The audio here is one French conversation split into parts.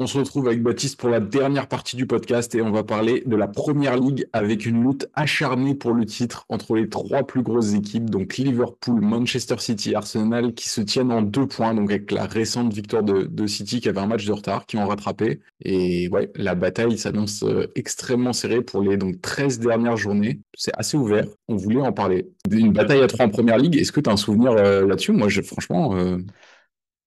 On se retrouve avec Baptiste pour la dernière partie du podcast et on va parler de la première ligue avec une lutte acharnée pour le titre entre les trois plus grosses équipes, donc Liverpool, Manchester City, Arsenal, qui se tiennent en deux points, donc avec la récente victoire de, City qui avait un match de retard, qui ont rattrapé. Et ouais, la bataille s'annonce euh, extrêmement serrée pour les donc 13 dernières journées. C'est assez ouvert. On voulait en parler. Une bataille à trois en première ligue. Est-ce que tu as un souvenir euh, là-dessus? Moi, franchement. Euh,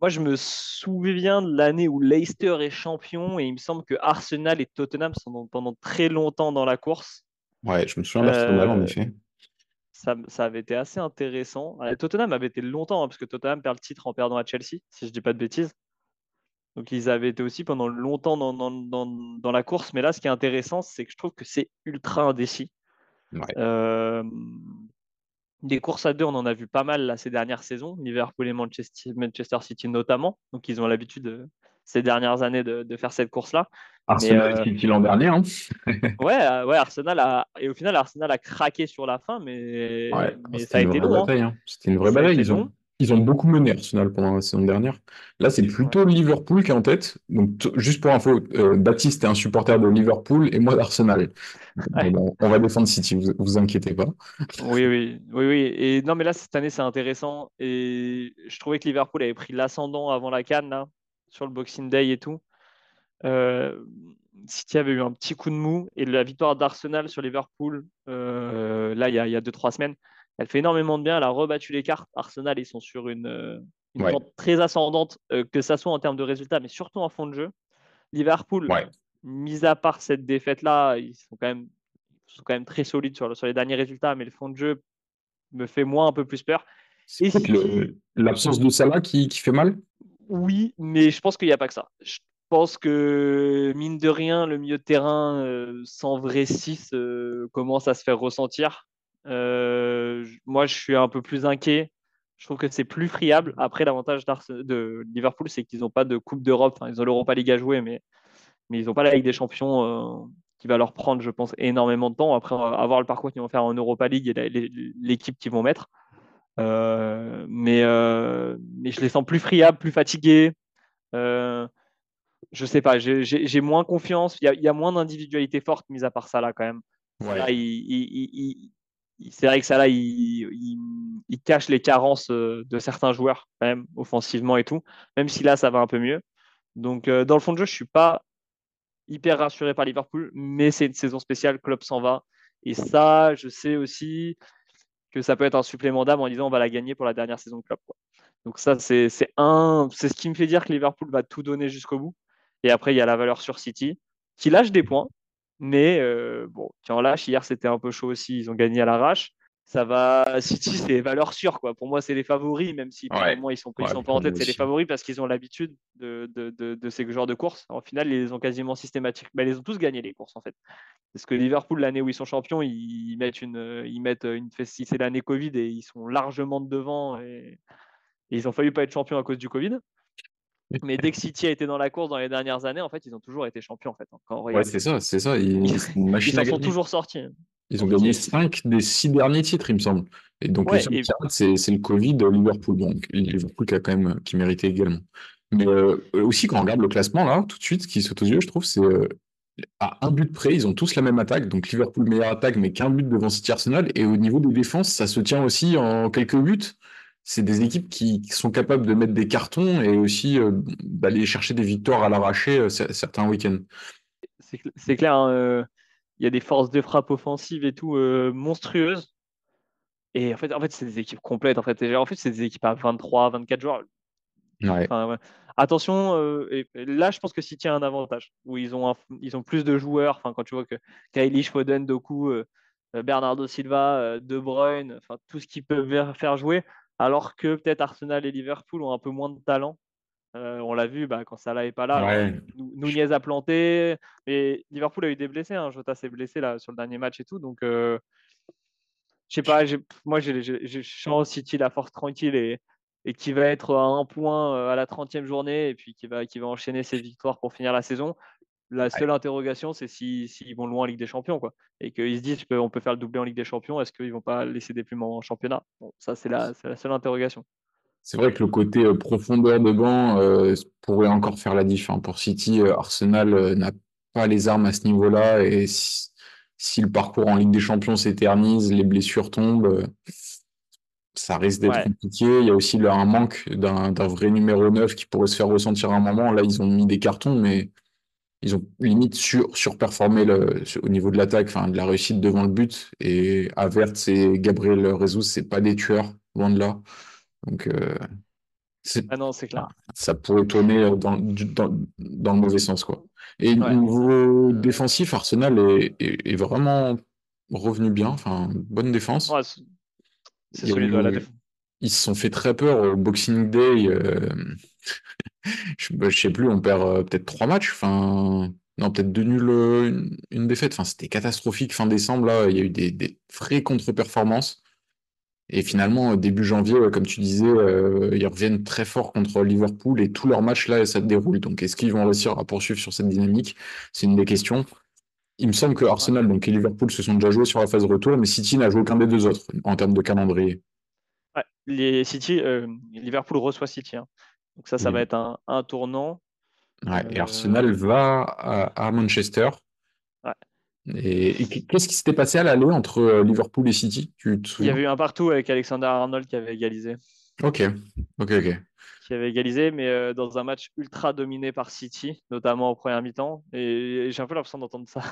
moi, je me souviens de l'année où Leicester est champion et il me semble que Arsenal et Tottenham sont pendant très longtemps dans la course. Ouais, je me souviens d'Arsenal en euh, effet. Ça, ça, avait été assez intéressant. Tottenham avait été longtemps, hein, parce que Tottenham perd le titre en perdant à Chelsea, si je ne dis pas de bêtises. Donc ils avaient été aussi pendant longtemps dans, dans, dans, dans la course. Mais là, ce qui est intéressant, c'est que je trouve que c'est ultra indécis. Ouais. Euh, des courses à deux, on en a vu pas mal là, ces dernières saisons, Liverpool et Manchester, Manchester City notamment. Donc ils ont l'habitude euh, ces dernières années de, faire cette course-là. Arsenal City euh, l'an dernier. Hein ouais, euh, ouais, Arsenal a et au final Arsenal a craqué sur la fin, mais, mais ça a été long. Hein. Hein. C'était une vraie bataille. Ils ont, ils ont beaucoup mené Arsenal pendant la saison dernière. Là, c'est plutôt Liverpool qui est en tête. Donc, juste pour info, euh, Baptiste est un supporter de Liverpool et moi d'Arsenal. on va défendre City, vous, vous inquiétez pas. Oui, oui, oui, oui. Et non, mais là, cette année, c'est intéressant. Et je trouvais que Liverpool avait pris l'ascendant avant la Cannes, là, sur le Boxing Day et tout. Euh, City avait eu un petit coup de mou et la victoire d'Arsenal sur Liverpool, euh, là, il y a 2-3 semaines, elle fait énormément de bien. Elle a rebattu les cartes. Arsenal, ils sont sur une, euh, une très ascendante, euh, que ça soit en termes de résultats, mais surtout en fond de jeu. Liverpool, mis à part cette défaite-là, ils sont quand même, sont quand même très solides sur, sur, les derniers résultats, mais le fond de jeu me fait moins un peu plus peur. C'est l'absence de Salah qui, qui, fait mal? Oui, mais je pense qu'il n'y a pas que ça. Je pense que, mine de rien, le milieu de terrain euh, sans vrai 6 commence à se faire ressentir. Euh, moi, je suis un peu plus inquiet. Je trouve que c'est plus friable. Après, l'avantage de Liverpool, c'est qu'ils n'ont pas de Coupe d'Europe. ils ont l'Europa League à jouer, mais, mais ils n'ont pas la Ligue des Champions euh, qui va leur prendre, je pense, énormément de temps. Après, avoir le parcours qu'ils vont faire en Europa League et l'équipe qu'ils vont mettre. Euh, mais, mais je les sens plus friables, plus fatigués. je sais pas, j'ai moins confiance. Il y, a, moins d'individualité forte, mis à part ça là, quand même. Là, il, c'est vrai que ça là, il, cache les carences euh, de certains joueurs, quand même, offensivement et tout, même si là, ça va un peu mieux. Donc, euh, dans le fond de jeu, je ne suis pas hyper rassuré par Liverpool, mais c'est une saison spéciale, club s'en va. Et ça, je sais aussi que ça peut être un supplément d'âme en disant on va la gagner pour la dernière saison de club. Donc ça, c'est un, c'est ce qui me fait dire que Liverpool va tout donner jusqu'au bout. Et après, il y a la valeur sur City, qui lâche des points, mais euh, bon, qui en lâche, hier c'était un peu chaud aussi, ils ont gagné à l'arrache. Ça va, City c'est valeur sûre quoi. Pour moi c'est les favoris, même si pour ils sont, sont pas en tête, c'est les favoris parce qu'ils ont l'habitude de, de, de, ces genres de courses. En final, ils les ont quasiment systématiquement, mais ils ont tous gagné les courses en fait. Parce que Liverpool l'année où ils sont champions, ils mettent une, ils mettent une, c'est l'année Covid et ils sont largement devant et, et ils ont failli pas être champions à cause du Covid. Mais dès que City a été dans la course dans les dernières années, en fait, ils ont toujours été champions. En fait. ouais, c'est ça, c'est ça. Ils, ils, sont toujours sortis. Ils ont gagné 5 des 6 derniers titres, il me semble. Et donc, c'est le Covid, Liverpool. Donc, Liverpool qui a quand même qui méritait également. Mais euh, aussi, quand on regarde le classement, là, tout de suite, ce qui saute aux yeux, je trouve, c'est euh, à un but près, ils ont tous la même attaque. Donc, Liverpool, meilleure attaque, mais qu'un but devant City Arsenal. Et au niveau des défenses, ça se tient aussi en quelques buts c'est des équipes qui, sont capables de mettre des cartons et aussi euh, d'aller chercher des victoires à l'arraché euh, certains week-ends. C'est clair, hein, euh, il y a des forces de frappe offensives et tout monstrueuses. Et en fait, en fait c'est des équipes complètes. En fait, en fait c'est des équipes à 23, 24 joueurs. Attention, et là, je pense que City a un avantage où ils ont, ils ont plus de joueurs. Enfin, quand tu vois que Kylie, Foden, Doku, Bernardo Silva, De Bruyne, enfin, tout ce qu'ils peuvent faire jouer alors que peut-être Arsenal et Liverpool ont un peu moins de talent. Euh, on l'a vu bah, quand Salah n'est pas là. Nunez a planté, mais Liverpool a eu des blessés. Hein. Jota s'est blessé là, sur le dernier match et tout. Donc, euh, je sais pas, moi, je sens City la force tranquille et, et qui va être à un point euh, à la 30e journée et puis qui va, qui va enchaîner ses victoires pour finir la saison. La seule interrogation, c'est s'ils si, vont loin en Ligue des Champions, quoi. Et qu'ils se disent, on peut faire le doublé en Ligue des Champions, est-ce qu'ils vont pas laisser des plumes en championnat? Bon, Ça, c'est la, la, seule interrogation. C'est vrai que le côté profondeur de banc pourrait encore faire la diff. Hein. Pour City, Arsenal n'a pas les armes à ce niveau-là et si, le parcours en Ligue des Champions s'éternise, les blessures tombent, ça risque d'être compliqué. Il y a aussi là, un manque d'un vrai numéro 9 qui pourrait se faire ressentir à un moment. Là, ils ont mis des cartons, mais ils ont limite sur, surperformé le, au niveau de l'attaque, enfin de la réussite devant le but. Et Avert et Gabriel Rezus, c'est pas des tueurs, loin de là. Donc, euh, ah non, c'est clair. Ça pourrait tourner dans, dans, dans, le mauvais sens, quoi. Et au niveau défensif, Arsenal est, est, vraiment revenu bien, enfin, bonne défense. c'est solide, la défense. Ils se sont fait très peur au Boxing Day. Euh, je, ne bah, sais plus, on perd euh, peut-être trois matchs. Enfin, non, peut-être deux nuls, euh, une, défaite. C'était catastrophique fin décembre. Là, il y a eu des, des vraies contre-performances. Et finalement, début janvier, comme tu disais, ils reviennent très fort contre Liverpool et tous leurs matchs là, ça déroule. Donc, est-ce qu'ils vont réussir à poursuivre sur cette dynamique? C'est une des questions. Il me semble que Arsenal donc, et Liverpool se sont déjà joués sur la phase retour, mais City n'a joué aucun des deux autres en termes de calendrier. les City, Liverpool reçoit City. Hein. Donc ça, ça va être un, tournant. et Arsenal va à, Manchester. Et, qu'est-ce qui s'était passé à l'aller entre euh, Liverpool et City? Il y avait eu un partout avec Alexander Arnold qui avait égalisé. Ok, ok, ok. Qui avait égalisé, mais euh, dans un match ultra dominé par City, notamment au premier mi-temps. Et, j'ai un peu l'impression d'entendre ça.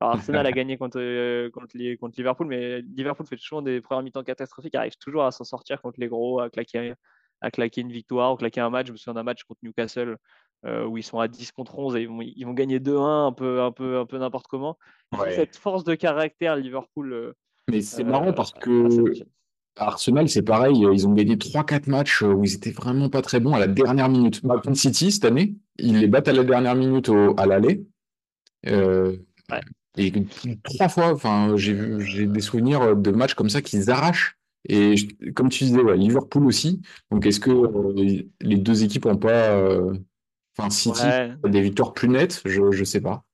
Alors Arsenal a gagné contre, euh, contre, contre, Liverpool, mais Liverpool fait toujours des premiers mi-temps catastrophiques, arrive toujours à s'en sortir contre les gros, à claquer à claquer une victoire ou claquer un match. Je me souviens d'un match contre Newcastle euh, où ils sont à 10 contre 11 et ils vont, gagner 2-1 un peu, un peu, un peu n'importe comment. Cette force de caractère, Liverpool. Euh, Mais c'est marrant euh, parce que Arsenal, c'est pareil. Ils ont gagné 3-4 matchs où ils étaient vraiment pas très bons à la dernière minute. Man City, cette année, ils les battent à la dernière minute au, à l'aller. Et trois fois, enfin, j'ai des souvenirs de matchs comme ça qu'ils arrachent et comme tu disais, Liverpool aussi. Donc, est-ce que euh, les deux équipes n'ont pas. Euh, enfin, City des victoires plus nettes? Je ne sais pas.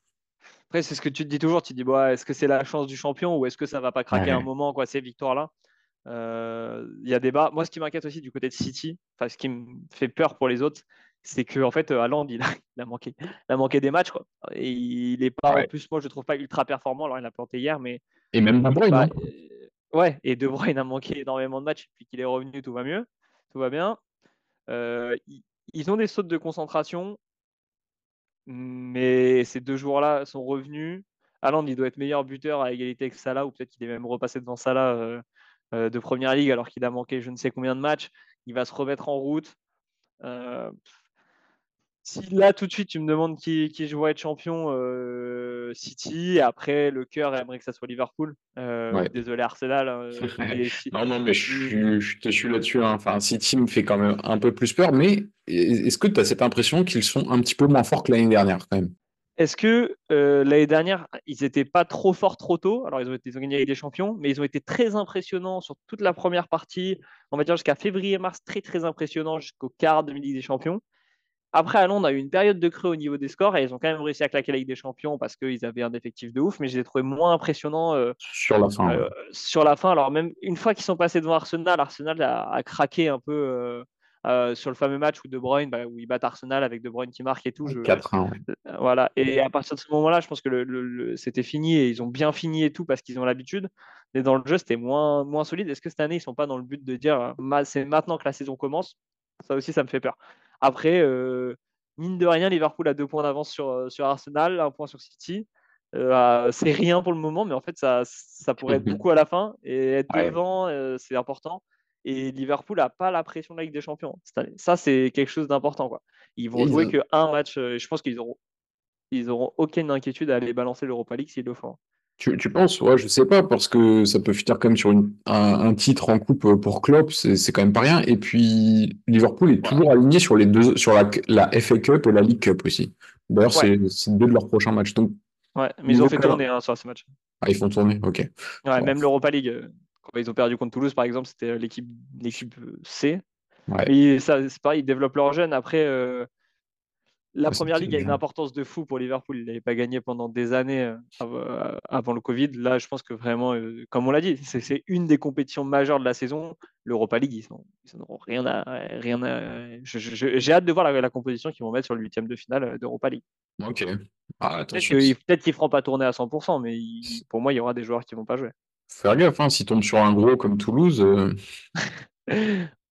Après, c'est ce que tu te dis toujours. Tu te dis, bah, est-ce que c'est la chance du champion ou est-ce que ça va pas craquer un moment, quoi, ces victoires-là? Euh, Il y a débat. Moi, ce qui m'inquiète aussi du côté de City, enfin, ce qui me fait peur pour les autres, c'est que en fait, Haaland, il a, il a, manqué, il a manqué des matchs. Quoi. Et il est pas, en plus, moi, je ne trouve pas ultra performant. Alors, il a planté hier, mais. Et même De Bruyne. Ouais, et De Bruyne a manqué énormément de matchs, puis qu'il est revenu, tout va mieux, tout va bien. Euh, ils ont des sautes de concentration, mais ces deux joueurs-là sont revenus. Haaland, il doit être meilleur buteur à égalité avec Salah, ou peut-être qu'il est même repassé devant Salah euh, euh, de Première Ligue alors qu'il a manqué je ne sais combien de matchs. Il va se remettre en route. Si là, tout de suite, tu me demandes qui, qui je vois être champion, euh, City, après, le cœur aimerait que ça soit Liverpool. Euh, désolé, Arsenal. Hein, non, non, mais je, je te suis là-dessus. Hein. Enfin, City me fait quand même un peu plus peur, mais est-ce que tu as cette impression qu'ils sont un petit peu moins forts que l'année dernière, quand même? Est-ce que euh, l'année dernière, ils n'étaient pas trop forts trop tôt? Alors, ils ont, été, ils ont gagné avec des champions, mais ils ont été très impressionnants sur toute la première partie, on va dire jusqu'à février-mars, très, très impressionnants jusqu'au quart de Ligue des Champions. Après, à Londres, on a eu une période de creux au niveau des scores et ils ont quand même réussi à claquer la Ligue des Champions parce qu'ils avaient un effectif de ouf, mais je les ai trouvés moins impressionnants euh, sur la fin. Euh, sur la fin, alors même une fois qu'ils sont passés devant Arsenal, Arsenal a, craqué un peu euh, sur le fameux match où De Bruyne, bah, où ils battent Arsenal avec De Bruyne qui marque et tout. 4-1. Voilà. Et à partir de ce moment-là, je pense que le, c'était fini et ils ont bien fini et tout parce qu'ils ont l'habitude. Mais dans le jeu, c'était moins, moins solide. Est-ce que cette année, ils sont pas dans le but de dire c'est maintenant que la saison commence? Ça aussi, ça me fait peur. Après, euh, mine de rien, Liverpool a deux points d'avance sur, euh, sur Arsenal, un point sur City. Euh, c'est rien pour le moment, mais en fait, ça, ça pourrait être beaucoup à la fin. Et être devant, c'est important. Et Liverpool n'a pas la pression de la Ligue des Champions cette année. Ça, c'est quelque chose d'important. Quoi. Ils vont jouer qu'un match. je pense qu'ils auront, ils auront aucune inquiétude à aller balancer l'Europa League s'ils le font. Tu, tu, penses? Ouais, je sais pas, parce que ça peut finir quand même sur une, un, titre en coupe pour Klopp, c'est quand même pas rien. Et puis, Liverpool est toujours aligné sur les deux, sur la, la FA Cup et la League Cup aussi. D'ailleurs, c'est deux de leurs prochains matchs. Donc, ouais, mais ils ont fait tourner hein, sur ces matchs. Ah, ils font tourner, ok. Ouais, même l'Europa League, euh, quand ils ont perdu contre Toulouse, par exemple, c'était euh, l'équipe l'équipe C. Ouais. Et ça, c'est pareil, ils développent leur jeune. Après, euh, la première ligue a une importance de fou pour Liverpool. Il n'avait pas gagné pendant des années euh, avant le Covid. Là, je pense que vraiment, euh, comme on l'a dit, c'est une des compétitions majeures de la saison. L'Europa League, ils n'auront rien à. Rien J'ai hâte de voir la, composition qu'ils vont mettre sur le huitième de finale d'Europa League. Ok. Ah, Peut-être qu'ils ne feront pas tourner à 100%, mais pour moi, il y aura des joueurs qui ne vont pas jouer. Faire gaffe, hein, s'ils tombent sur un gros comme Toulouse. Euh.